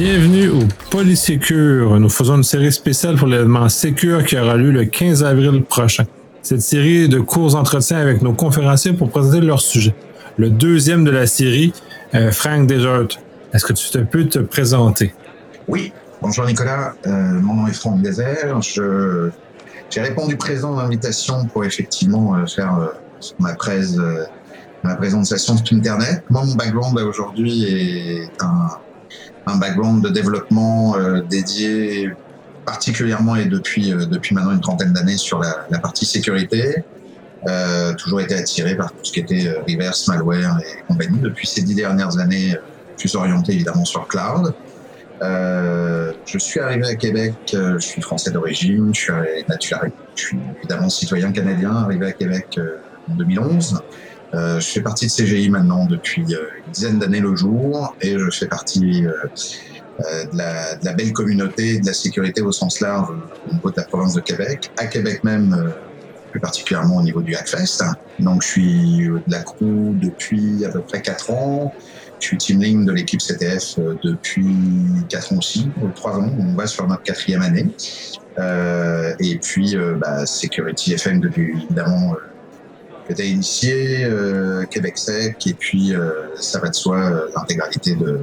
Bienvenue au Polysécure. Nous faisons une série spéciale pour l'événement Sécure qui aura lieu le 15 avril prochain. Cette série de courts entretiens avec nos conférenciers pour présenter leur sujet. Le deuxième de la série, euh, Frank Desert. Est-ce que tu peux te présenter? Oui. Bonjour Nicolas. Euh, mon nom est Frank Desert. J'ai répondu présent à l'invitation pour effectivement euh, faire ma presse, ma présentation sur Internet. Moi, mon background aujourd'hui est un, un background de développement euh, dédié particulièrement et depuis euh, depuis maintenant une trentaine d'années sur la, partie sécurité. Euh, toujours été attiré par tout ce qui était euh, reverse, malware et compagnie. Depuis ces dix dernières années, plus orienté évidemment sur cloud. Euh, je suis arrivé à Québec, je suis français d'origine, je je suis évidemment citoyen canadien, arrivé à Québec en 2011. Euh, je fais partie de CGI maintenant depuis euh, une dizaine d'années le jour et je fais partie euh, de la, de, la, belle communauté de la sécurité au sens large au niveau de la province de Québec. À Québec même, plus particulièrement au niveau du Hackfest. Donc je suis de la crew depuis à peu près 4 ans. Je suis team lead de l'équipe CTF depuis 4 ans aussi, ou 3 ans. On va sur notre quatrième année. Euh, et puis, euh, bah, Security FM depuis évidemment que initié, euh, Québec Sec, et puis euh, ça va de soi euh, l'intégralité de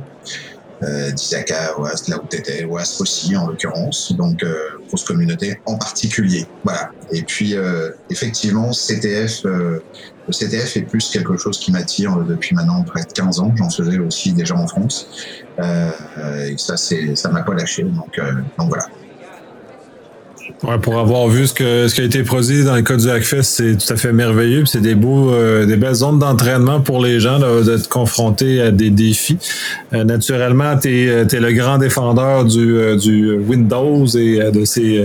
euh, d'Isaka, Oast, là où t'étais, Oast aussi en l'occurrence, donc euh, grosse communauté en particulier. Voilà. Et puis effectivement, CTF, le CTF est plus quelque chose qui m'attire depuis maintenant près de 15 ans. J'en faisais aussi déjà en France, et ça c'est ça m'a pas lâché. Donc donc voilà. Ouais, pour avoir vu ce, que, ce qui a été produit dans le cas du Hackfest, c'est tout à fait merveilleux. C'est des euh, des belles zones d'entraînement pour les gens d'être confrontés à des défis. Euh, naturellement, tu es, es, le grand défendeur du, euh, du Windows et de ces,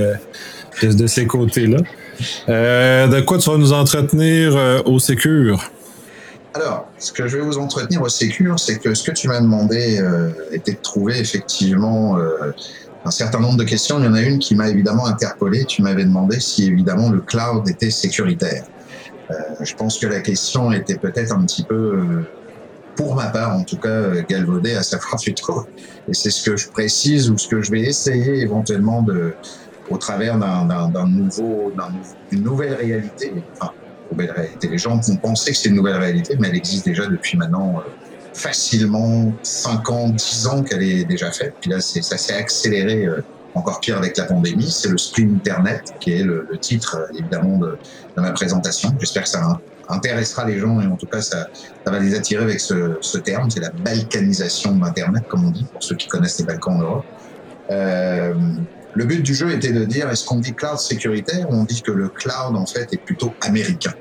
ces côtés-là. de quoi tu vas nous entretenir au Sécure? Alors, ce que je vais vous entretenir au Sécure, c'est que ce que tu m'as demandé était de trouver effectivement un certain nombre de questions. Il y en a une qui m'a évidemment interpellé. Tu m'avais demandé si évidemment le cloud était sécuritaire. Euh, je pense que la question était peut-être un petit peu, euh, pour ma part en tout cas, galvaudée à savoir plutôt. Et c'est ce que je précise ou ce que je vais essayer éventuellement de, au travers d'un nouveau, d'une nouvelle réalité. Enfin, nouvelle réalité. Les gens vont penser que c'est une nouvelle réalité, mais elle existe déjà depuis maintenant. Euh, facilement 5 ans, 10 ans qu'elle est déjà faite. Puis là, ça s'est accéléré euh, encore pire avec la pandémie. C'est le Split Internet qui est le, le titre, euh, évidemment, de, de, ma présentation. J'espère que ça intéressera les gens et en tout cas, ça, ça va les attirer avec ce, ce terme. C'est la balkanisation d'Internet, comme on dit, pour ceux qui connaissent les Balkans en Europe. Euh, le but du jeu était de dire est-ce qu'on dit cloud sécuritaire ou on dit que le cloud en fait est plutôt américain.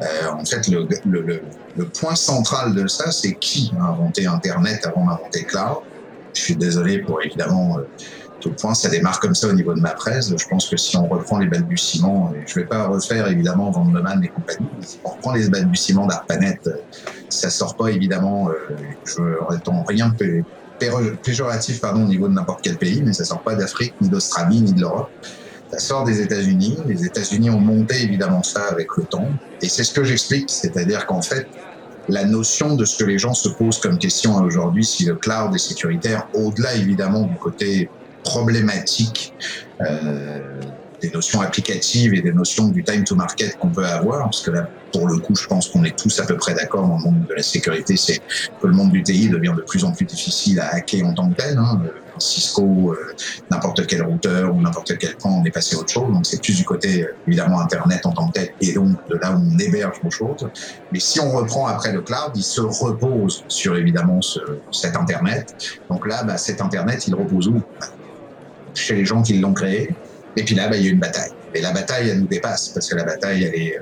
Euh, en fait, le, le, le, le, point central de ça, c'est qui a inventé Internet avant d'inventer cloud? Je suis désolé pour évidemment euh, tout le point, ça démarre comme ça au niveau de ma presse. Je pense que si on reprend les balbutiements, et je vais pas refaire évidemment Vandeman et compagnie, si on reprend les balbutiements d'Arpanet, ça sort pas évidemment, euh, je n'attends rien péjoratif pardon, au niveau de n'importe quel pays, mais ça sort pas d'Afrique, ni d'Australie, ni de l'Europe. Ça sort des États-Unis. Les États-Unis ont monté évidemment ça avec le temps. Et c'est ce que j'explique, c'est-à-dire qu'en fait, la notion de ce que les gens se posent comme question aujourd'hui, si le cloud est sécuritaire, au-delà évidemment du côté problématique euh, des notions applicatives et des notions du time to market qu'on peut avoir, parce que là, pour le coup, je pense qu'on est tous à peu près d'accord dans le monde de la sécurité, c'est que le monde du TI devient de plus en plus difficile à hacker en tant que tel. Hein. Cisco, euh, n'importe quel routeur ou n'importe quel point, on est passé à autre chose. Donc c'est plus du côté euh, évidemment Internet en tant que tel et donc de là où on héberge nos choses. Mais si on reprend après le cloud, il se repose sur évidemment ce, cet Internet. Donc là, bah, cet Internet, il repose où? Chez les gens qui l'ont créé. Et puis là, bah, il y a une bataille. Et la bataille, elle nous dépasse parce que la bataille, elle est,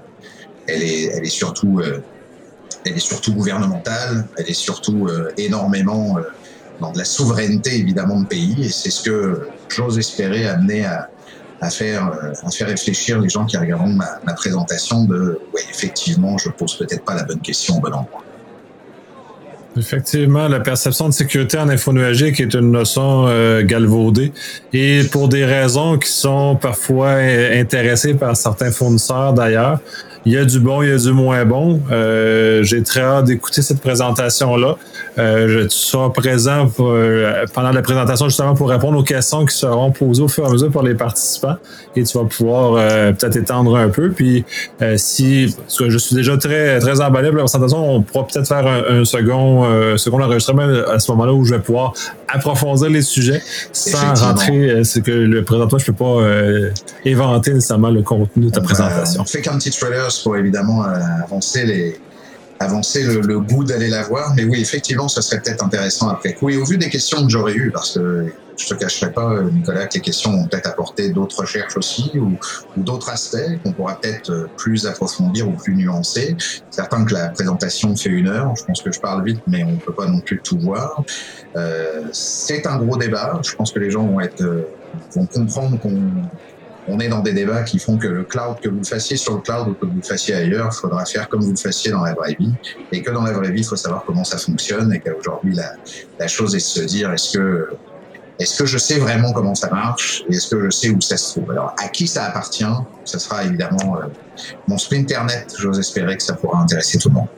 elle est, elle est surtout, euh, elle est surtout gouvernementale. Elle est surtout euh, énormément euh, dans de la souveraineté évidemment de pays. Et c'est ce que j'ose espérer amener à, à faire, à faire réfléchir les gens qui regarderont ma, ma présentation de, ouais, effectivement, je pose peut-être pas la bonne question au bon endroit. Effectivement, la perception de sécurité en info nuagique est une notion euh, galvaudée et pour des raisons qui sont parfois intéressées par certains fournisseurs d'ailleurs. Il y a du bon, il y a du moins bon. Euh, j'ai très hâte d'écouter cette présentation-là. Euh, je serai présent euh, pendant la présentation justement pour répondre aux questions qui seront posées au fur et à mesure par les participants et tu vas pouvoir peut-être étendre un peu. Puis si parce que je suis déjà très très emballé pour la présentation, on pourra peut-être faire un, second second enregistrement à ce moment-là où je vais pouvoir approfondir les sujets sans rentrer. C'est que le présentement, je peux pas inventer nécessairement le contenu de ta présentation. On fait qu'un petit trailer pour évidemment euh, avancer les avancer le, goût d'aller la voir. Mais oui, effectivement, ce serait peut-être intéressant après coup. Et au vu des questions que j'aurais eues, parce que je te cacherai pas, Nicolas, que les questions vont peut-être apporter d'autres recherches aussi ou, d'autres aspects qu'on pourra peut-être euh, plus approfondir ou plus nuancer. Certain que la présentation fait une heure. Je pense que je parle vite, mais on ne peut pas non plus tout voir. Euh, c'est un gros débat. Je pense que les gens vont être vont comprendre qu'on on est dans des débats qui font que le cloud, que vous le fassiez sur le cloud ou que vous le fassiez ailleurs, il faudra faire comme vous le fassiez dans la vraie vie. Et que dans la vraie vie, il faut savoir comment ça fonctionne et qu'aujourd'hui, la, chose est de se dire, est-ce que, est-ce que je sais vraiment comment ça marche et est-ce que je sais où ça se trouve? Alors, à qui ça appartient? Ce sera évidemment euh, mon Sprinternet. J'ose espérer que ça pourra intéresser tout le monde.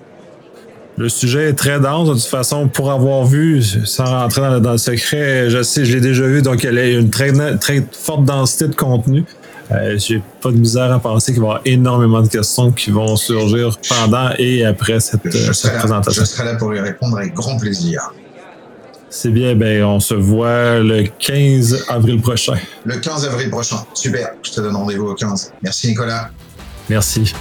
Le sujet est très dense. De toute façon, pour avoir vu, sans rentrer dans, le secret, je sais, je l'ai déjà vu, donc il y a une très, très forte densité de contenu. Euh, j'ai pas de misère à penser qu'il va y avoir énormément de questions qui vont surgir pendant et après cette, présentation. je serai là pour y répondre avec grand plaisir. C'est bien, ben on se voit le 15 avril prochain. Le 15 avril prochain. Super. Je te donne rendez-vous au 15. Merci Nicolas. Merci.